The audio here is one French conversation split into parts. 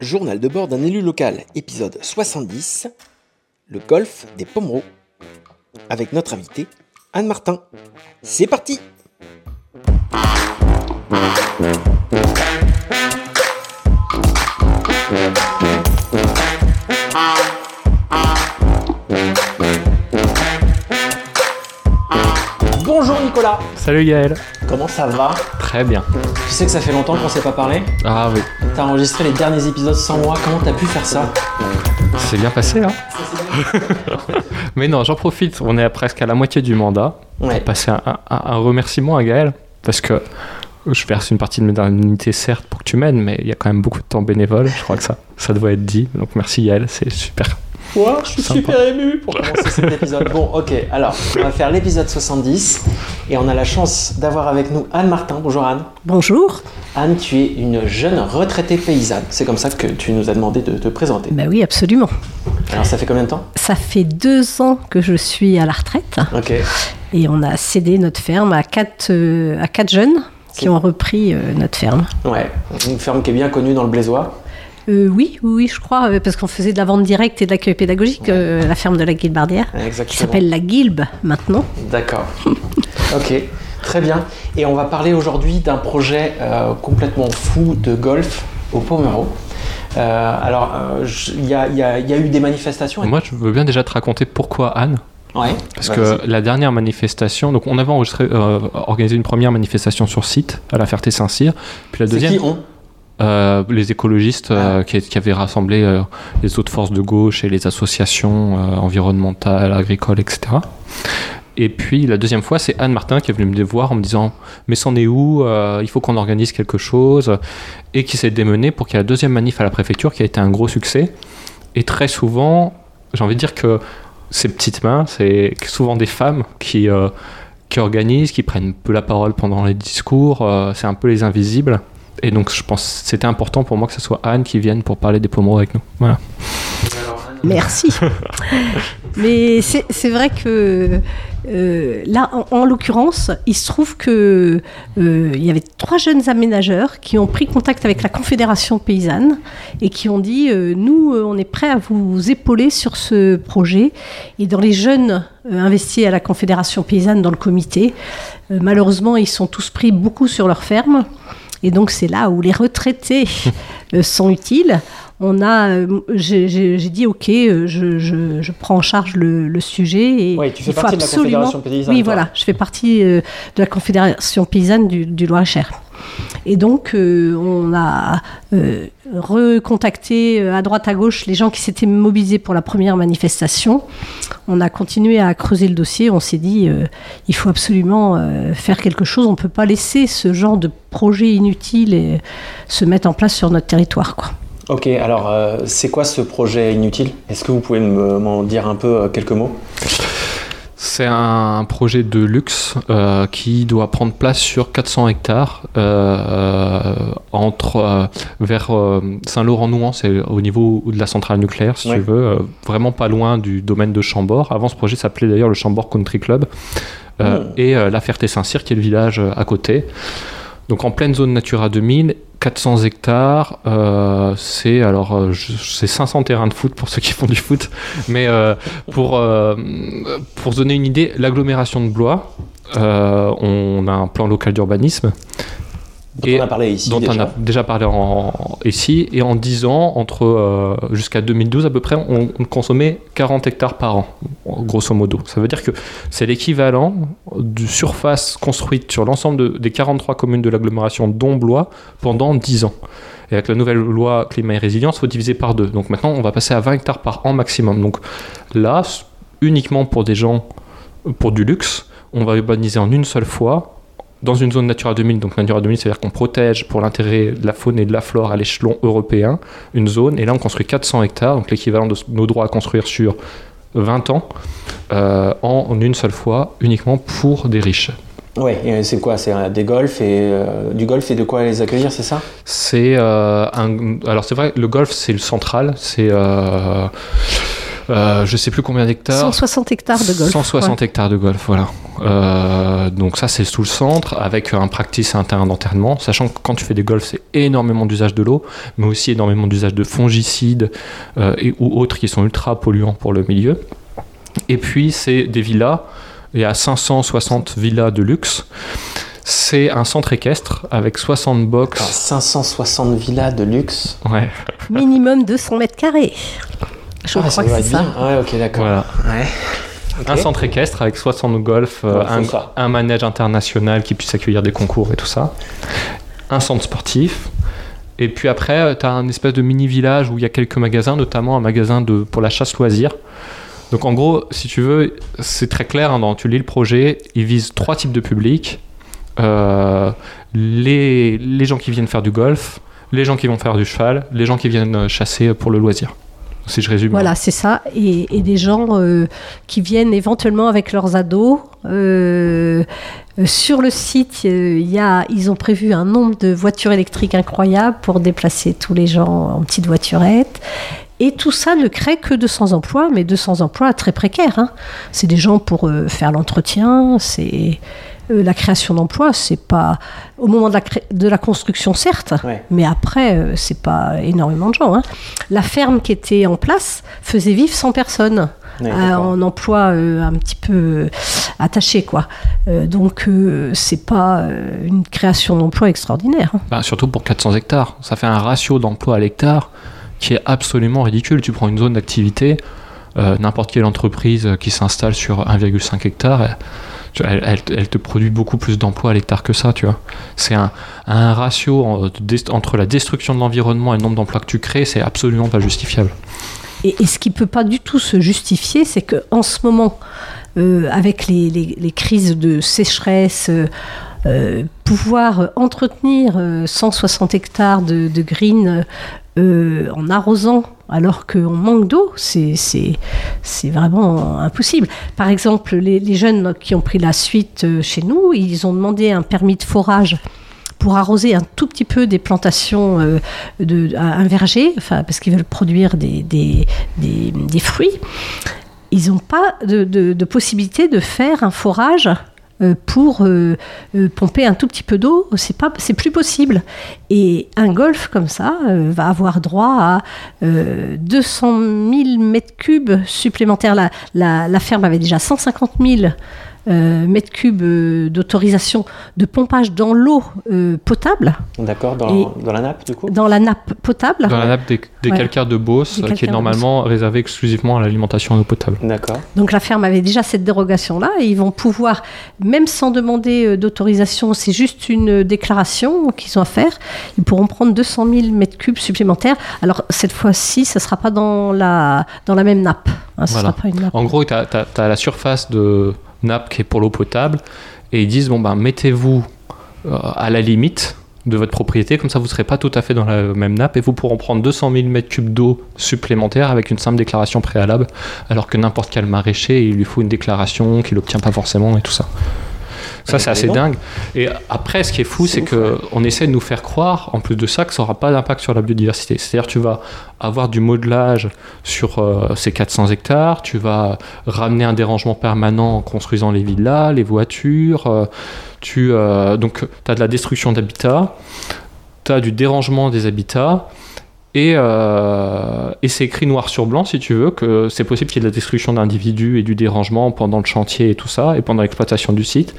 Journal de bord d'un élu local, épisode 70, le golf des Pomereaux, avec notre invité, Anne Martin. C'est parti Nicolas, Salut Yael. comment ça va? Très bien. Tu sais que ça fait longtemps qu'on s'est pas parlé? Ah oui, T'as enregistré les derniers épisodes sans moi, comment t'as pu faire ça? C'est bien passé là. Mais non, j'en profite. On est à presque à la moitié du mandat. Ouais, Passer un, un- un remerciement à Gaël parce que je verse une partie de mes indemnités certes pour que tu m'aides, mais il y a quand même beaucoup de temps bénévole. Je crois que ça, ça doit être dit. Donc merci Yael, c'est super. Je suis Sympa. super ému pour commencer cet épisode. Bon, ok, alors, on va faire l'épisode 70 et on a la chance d'avoir avec nous Anne Martin. Bonjour Anne. Bonjour. Anne, tu es une jeune retraitée paysanne. C'est comme ça que tu nous as demandé de te présenter. Ben oui, absolument. Alors, ça fait combien de temps? Ça fait deux ans que je suis à la retraite Ok. et on a cédé notre ferme à quatre, euh, à quatre jeunes qui ont repris euh, notre ferme. Ouais, une ferme qui est bien connue dans le Blésois. Euh, oui, oui, je crois, euh, parce qu'on faisait de la vente directe et de l'accueil pédagogique, euh, la ferme de la Guilbardière, qui s'appelle la Guilbe maintenant. D'accord. ok, très bien. Et on va parler aujourd'hui d'un projet euh, complètement fou de golf au. Euh, alors, euh, il y, a, y y eu des manifestations. Moi, je veux bien déjà te raconter pourquoi Anne. Ouais. Parce que la dernière manifestation, donc on avait enregistré, euh, organisé une première manifestation sur site à la Ferté-Saint-Cyr. Puis la C'est deuxième, qui on? Euh, les écologistes euh, Ah. qui, qui avaient rassemblé euh, les autres forces de gauche et les associations environnementales, agricoles, etc. Et puis la deuxième fois, c'est Anne Martin qui est venue me voir en me disant Mais c'en est où Il faut qu'on organise quelque chose? Et qui s'est démenée pour qu'il y ait la deuxième manif à la préfecture qui a été un gros succès. Et très souvent, j'ai envie de dire que ces petites mains, c'est souvent des femmes qui, qui organisent, qui prennent peu la parole pendant les discours. c'est un peu les invisibles. Et donc, je pense que c'était important pour moi que ce soit Anne qui vienne pour parler des pommeaux avec nous. Voilà. Merci. Mais c'est vrai que euh, là, en, en l'occurrence, il se trouve que euh, il y avait trois jeunes aménageurs qui ont pris contact avec la Confédération paysanne et qui ont dit euh, nous, euh, on est prêts à vous épauler sur ce projet. Et dans les jeunes investis à la Confédération paysanne dans le comité, malheureusement, ils sont tous pris beaucoup sur leur ferme. Et donc c'est là où les retraités euh, sont utiles. On a, euh, j'ai dit ok, euh, je, je- je prends en charge le, le sujet et Ouais, tu fais il faut partie de la absolument- Confédération paysanne, Oui, toi. voilà, je fais partie de la Confédération paysanne du, du Loir-et-Cher. Et donc euh, on a euh, recontacté euh, à droite à gauche les gens qui s'étaient mobilisés pour la première manifestation. On a continué à creuser le dossier. On s'est dit il faut absolument faire quelque chose. On ne peut pas laisser ce genre de projet inutile se mettre en place sur notre territoire. Quoi. Ok, alors c'est quoi ce projet inutile? Est-ce que vous pouvez me- m'en dire un peu quelques mots? C'est un projet de luxe euh, qui doit prendre place sur 400 hectares euh, entre euh, vers euh, Saint-Laurent-Nouan, c'est au niveau de la centrale nucléaire, si Ouais. tu veux, vraiment pas loin du domaine de Chambord. Avant, ce projet s'appelait d'ailleurs le Chambord Country Club. Euh, Mm. Et la Ferté-Saint-Cyr, qui est le village à côté. Donc en pleine zone Natura 2000, 400 hectares, euh, c'est alors euh, c'est 500 terrains de foot pour ceux qui font du foot, mais euh, pour pour donner une idée, l'agglomération de Blois, on a un plan local d'urbanisme Dont Et on a parlé ici dont déjà. on a déjà parlé en, ici, et en 10 ans, entre euh, jusqu'à 2012 à peu près, on, on consommait 40 hectares par an, grosso modo. Ça veut dire que c'est l'équivalent de surface construite sur l'ensemble de- des 43 communes de l'agglomération dont Blois pendant 10 ans. Et avec la nouvelle loi climat et résilience, il faut diviser par deux. Donc maintenant, on va passer à 20 hectares par an maximum. Donc là, uniquement pour des gens, pour du luxe, on va urbaniser en une seule fois dans une zone Natura 2000. Donc Natura 2000, c'est-à-dire qu'on protège pour l'intérêt de la faune et de la flore à l'échelon européen une zone. Et là, on construit 400 hectares, donc l'équivalent de nos droits à construire sur 20 ans, euh, en une seule fois, uniquement pour des riches. Ouais, et c'est quoi? C'est euh, des golfs et euh, du golf et de quoi les accueillir, c'est ça? C'est euh, un. Alors, c'est vrai, le golf, c'est le central. C'est. euh, Euh, je sais plus combien d'hectares. 160 hectares de golf. 160 hectares de golf, voilà. Euh, donc ça, c'est sous le centre, avec un practice et un terrain d'enterrement, sachant que quand tu fais des golfs, c'est énormément d'usage de l'eau, mais aussi énormément d'usage de fongicides euh, et, ou autres qui sont ultra polluants pour le milieu. Et puis, c'est des villas. Il y a 560 villas de luxe. C'est un centre équestre avec 60 box. 560 villas de luxe. Ouais. Minimum 200 mètres carrés. Je Ah, crois que c'est être ça. bien. Ouais, ok, d'accord. Voilà. Ouais. Un centre équestre avec 60 golf, euh, Ouais, un, manège international qui puisse accueillir des concours et tout ça. Un centre sportif. Et puis après, tu as un espèce de mini-village où il y a quelques magasins, notamment un magasin de, pour la chasse loisir. Donc en gros, si tu veux, c'est très clair, hein, dans, tu lis le projet, il vise trois types de publics. Euh, les, les gens qui viennent faire du golf, les gens qui vont faire du cheval, les gens qui viennent euh, chasser pour le loisir. Voilà, c'est ça. Et, des gens euh, qui viennent éventuellement avec leurs ados. Euh, euh, sur le site, y a, ils ont prévu un nombre de voitures électriques incroyable pour déplacer tous les gens en petites voiturettes. Et tout ça ne crée que 200 emplois, mais 200 emplois très précaires. hein. C'est des gens pour faire l'entretien, c'est euh, la création d'emplois. C'est pas au moment de la, cré- de la construction, certes, Ouais. mais après, euh, c'est pas énormément de gens. hein. La ferme qui était en place faisait vivre 100 personnes Ouais, euh, en emploi euh, un petit peu attaché, quoi. Euh, donc, euh, c'est pas euh, une création d'emplois extraordinaire. hein. Bah, surtout pour 400 hectares. Ça fait un ratio d'emploi à l'hectare qui est absolument ridicule. Tu prends une zone d'activité, euh, n'importe quelle entreprise qui s'installe sur 1,5 hectare, elle- te produit beaucoup plus d'emplois à l'hectare que ça, tu vois. C'est un, ratio entre la destruction de l'environnement et le nombre d'emplois que tu crées, c'est absolument pas justifiable. Et, ce qui peut pas du tout se justifier, c'est que en ce moment, euh, avec les, crises de sécheresse, euh, euh, pouvoir entretenir euh, 160 hectares de, de green en arrosant alors qu'on manque d'eau, c'est vraiment impossible. Par exemple, les, jeunes qui ont pris la suite euh, chez nous, ils ont demandé un permis de forage pour arroser un tout petit peu des plantations euh, de un verger, enfin parce qu'ils veulent produire des, des, des, fruits. Ils n'ont pas de, de- possibilité de faire un forage pour euh, euh, pomper un tout petit peu d'eau. C'est pas, plus possible. Et un golf comme ça euh, va avoir droit à euh, 200 000 mètres cubes supplémentaires. La, la, ferme avait déjà 150 000 euh, mètres cubes euh, d'autorisation de pompage dans l'eau euh, potable, D'accord, dans, la nappe, du coup? dans la nappe potable. Dans la nappe des, des Ouais. calcaires de Beauce, euh, qui est normalement réservée exclusivement à l'alimentation en eau potable. D'accord. Donc la ferme avait déjà cette dérogation-là et ils vont pouvoir, même sans demander euh, d'autorisation, c'est juste une déclaration qu'ils ont à faire, ils pourront prendre 200 000 mètres cubes supplémentaires. Alors cette fois-ci, ce ne sera pas dans la, dans la même nappe. hein, Voilà. sera pas une nappe. En gros, tu as, la surface de nappe qui est pour l'eau potable et ils disent bon ben mettez-vous euh, à la limite de votre propriété, comme ça vous ne serez pas tout à fait dans la même nappe et vous pourront prendre 200 000 mètres cubes d'eau supplémentaire avec une simple déclaration préalable, alors que n'importe quel maraîcher, il lui faut une déclaration qu'il n'obtient pas forcément et tout ça. Ça, c'est assez dingue. Et après, ce qui est fou, C'est c'est ouf, que on essaie de nous faire croire, en plus de ça, que ça n'aura pas d'impact sur la biodiversité. C'est-à-dire, tu vas avoir du modelage sur euh, ces 400 hectares, tu vas ramener un dérangement permanent en construisant les villas, les voitures, euh, tu, euh, donc tu as de la destruction d'habitats, tu as du dérangement des habitats, et, euh, et c'est écrit noir sur blanc, si tu veux, que c'est possible qu'il y ait de la destruction d'individus et du dérangement pendant le chantier et tout ça, et pendant l'exploitation du site.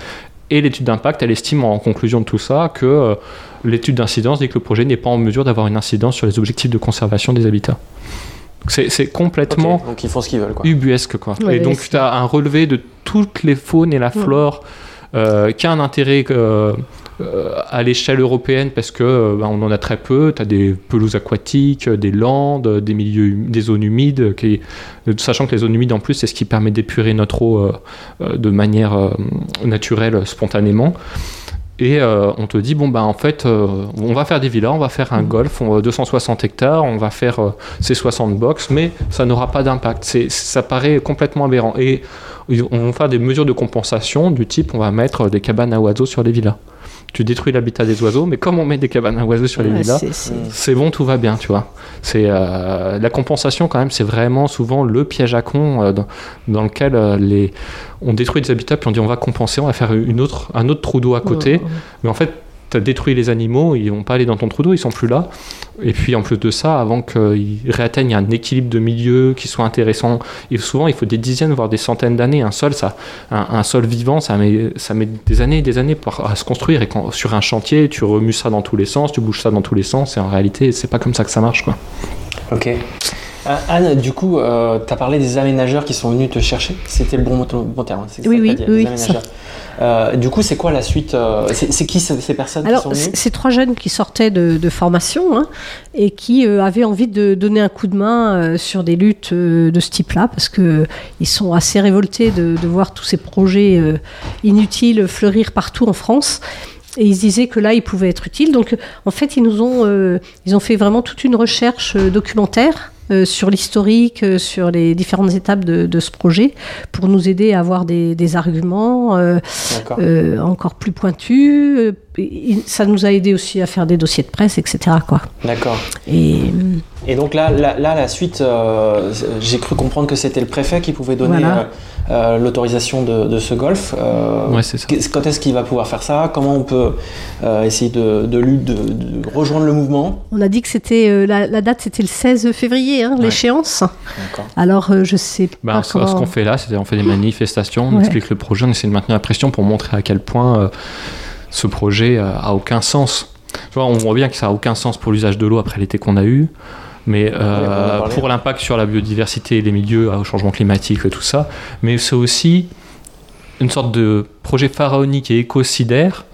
Et l'étude d'impact, elle estime en conclusion de tout ça que euh, l'étude d'incidence dit que le projet n'est pas en mesure d'avoir une incidence sur les objectifs de conservation des habitats. C'est complètement Donc ils font ce qu'ils veulent, quoi. ubuesque quoi. Ouais, et donc tu as un relevé de toutes les faunes et la flore euh, qui a un intérêt euh, à l'échelle européenne parce que euh, bah, on en a très peu. Tu as des pelouses aquatiques, euh, des landes, euh, des milieux, des zones humides, qui, euh, sachant que les zones humides en plus c'est ce qui permet d'épurer notre eau euh, euh, de manière euh, naturelle, euh, spontanément. Et euh, on te dit, bon, bah en fait, euh, on va faire des villas, on va faire un golf, on va 260 hectares, on va faire euh, ces 60 box, mais ça n'aura pas d'impact. Ça paraît complètement aberrant. Et on va faire des mesures de compensation du type, on va mettre des cabanes à oiseaux sur les villas. Tu détruis l'habitat des oiseaux, mais comme on met des cabanes à oiseaux sur les Ouais, villas, c'est- bon, tout va bien, tu vois. C'est euh, la compensation quand même, c'est vraiment souvent le piège à con euh, dans, dans lequel euh, les on détruit des habitats puis on dit on va compenser, on va faire une autre un autre trou d'eau à côté, Ouais, ouais. mais en fait tu as détruit les animaux, ils vont pas aller dans ton trou d'eau, ils sont plus là. Et puis en plus de ça, avant qu'ils réatteignent un équilibre de milieu qui soit intéressant, et souvent il faut des dizaines voire des centaines d'années. Un sol, ça, un, sol vivant, ça met, ça met des années et des années à se construire. Et quand sur un chantier, tu remues ça dans tous les sens, tu bouges ça dans tous les sens. Et en réalité, c'est pas comme ça que ça marche, quoi. Ok. Euh, Anne, du coup, tu as parlé des aménageurs qui sont venus te chercher. C'était le bon, mot- bon terme. hein, c'est ça Oui, oui, oui, oui. Euh, du coup, c'est quoi la suite euh, C'est c'est qui ces ces personnes Alors, qui sont venues c- ces trois jeunes qui sortaient de, de formation hein, et qui euh, avaient envie de donner un coup de main euh, sur des luttes euh, de ce type-là, parce que ils sont assez révoltés de, de voir tous ces projets euh, inutiles fleurir partout en France. Et ils se disaient que là, ils pouvaient être utiles. Donc, en fait, ils nous ont, euh, ils ont fait vraiment toute une recherche euh, documentaire euh, sur l'historique, euh, sur les différentes étapes de, de ce projet, pour nous aider à avoir des, des arguments. euh, euh, encore plus pointu. Ça nous a aidé aussi à faire des dossiers de presse, etc. Quoi. D'accord. Et Et donc là, là, là, la suite, euh, j'ai cru comprendre que c'était le préfet qui pouvait donner Voilà. euh, euh, l'autorisation de, de ce golf. Euh, Ouais, c'est ça. Quand est-ce qu'il va pouvoir faire ça? Comment on peut euh, essayer de, de, lui- de- de rejoindre le mouvement? On a dit que c'était euh, la, la date, c'était le 16 février, hein, Ouais. l'échéance. D'accord. Alors euh, je sais Ben, pas ce comment. ce qu'on fait là, c'est on fait des manifestations, on Ouais. explique le projet, on essaie de maintenir la pression pour montrer à quel point euh, ce projet euh, a aucun sens. Vois, on voit bien que ça a aucun sens pour l'usage de l'eau après l'été qu'on a eu, mais euh, pour l'impact sur la biodiversité, les milieux, au changement climatique et tout ça. Mais c'est aussi une sorte de projet pharaonique et écocidaire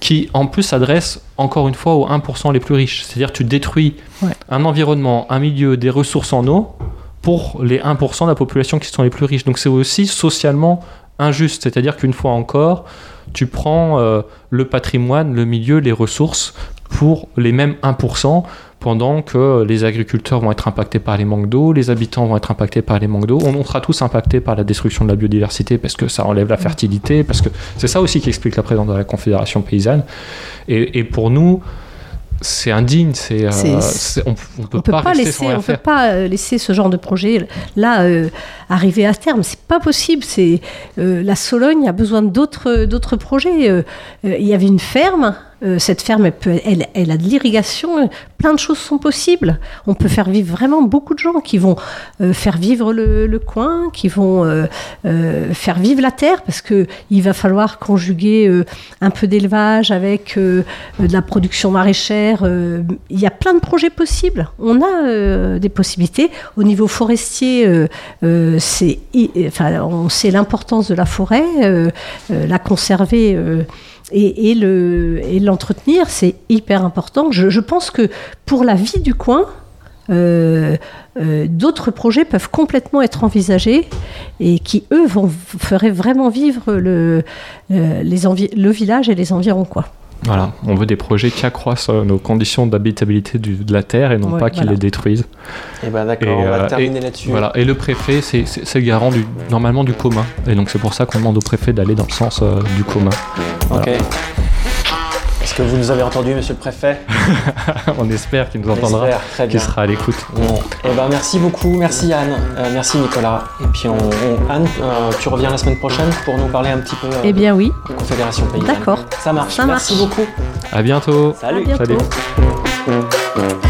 qui en plus s'adresse encore une fois aux 1% les plus riches. C'est-à-dire tu détruis Ouais. un environnement, un milieu, des ressources en eau pour les 1% de la population qui sont les plus riches. Donc c'est aussi socialement injuste. C'est-à-dire qu'une fois encore, tu prends euh, le patrimoine, le milieu, les ressources pour les mêmes 1%, pendant que les agriculteurs vont être impactés par les manques d'eau, les habitants vont être impactés par les manques d'eau. On, sera tous impactés par la destruction de la biodiversité parce que ça enlève la fertilité, parce que c'est ça aussi qui explique la présence de la Confédération paysanne. Et pour nous, c'est indigne, c'est, euh, on, on peut pas, laisser, on peut pas euh, laisser ce genre de projet là euh, arriver à terme. C'est pas possible. C'est euh, la Sologne a besoin d'autres d'autres projets. Euh, Il y avait une ferme. Euh, cette ferme, elle, a de l'irrigation. euh, Plein de choses sont possibles. On peut faire vivre vraiment beaucoup de gens qui vont euh, faire vivre le, coin, qui vont faire vivre la terre, parce que il va falloir conjuguer un peu d'élevage avec de la production maraîchère. il y a plein de projets possibles. On a des possibilités. Au niveau forestier, on sait l'importance de la forêt, la conserver. Et, et le, et l'entretenir, c'est hyper important. Je, pense que pour la vie du coin, euh, euh, d'autres projets peuvent complètement être envisagés et qui, eux, vont, feraient vraiment vivre le, euh, le village et les environs. Quoi. Voilà, on veut des projets qui accroissent euh, nos conditions d'habitabilité du- de la terre et non Ouais, pas qui voilà. les détruisent. Et ben d'accord, Et, on va euh, terminer là-dessus. Voilà. Et le préfet, c'est le garant du, normalement du commun. Et donc c'est pour ça qu'on demande au préfet d'aller dans le sens euh, du commun. Ok. Est-ce que vous nous avez entendu, monsieur le préfet on espère qu'il nous entendra, qu'il sera à l'écoute. Bon. Eh ben, merci beaucoup, merci Anne, Euh, merci Nicolas. Et puis on, on- Anne, euh, tu reviens la semaine prochaine pour nous parler un petit peu euh, Eh bien oui, de Confédération Paysanne. D'accord. Ça marche. Ça merci marche. beaucoup. À bientôt. Salut. à bientôt. Salut.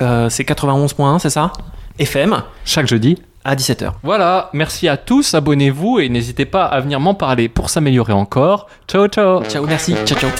Euh, C'est 91.1, c'est ça FM, chaque jeudi. à 17h. Voilà, merci à tous, abonnez-vous et n'hésitez pas à venir m'en parler pour s'améliorer encore. Ciao ciao Ciao, merci, ciao ciao.